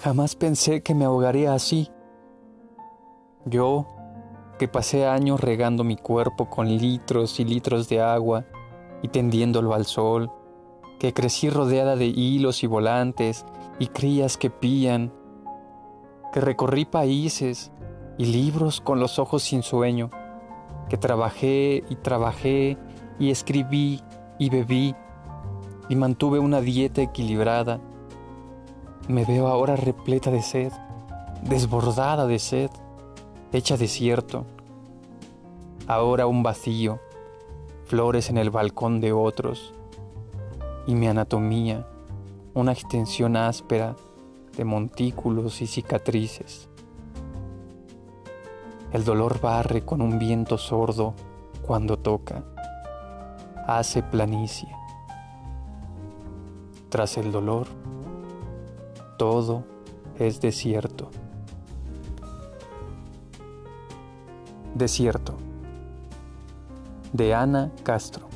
Jamás pensé que me ahogaría así. Yo, que pasé años regando mi cuerpo con litros y litros de agua y tendiéndolo al sol, que crecí rodeada de hilos y volantes y crías que pían, que recorrí países y libros con los ojos sin sueño, que trabajé y trabajé y escribí y bebí y mantuve una dieta equilibrada. Me veo ahora repleta de sed, desbordada de sed, hecha desierto. Ahora un vacío, flores en el balcón de otros, y mi anatomía, una extensión áspera de montículos y cicatrices. El dolor barre con un viento sordo cuando toca, hace planicie. Tras el dolor, todo es desierto. Desierto. De Ana Castro.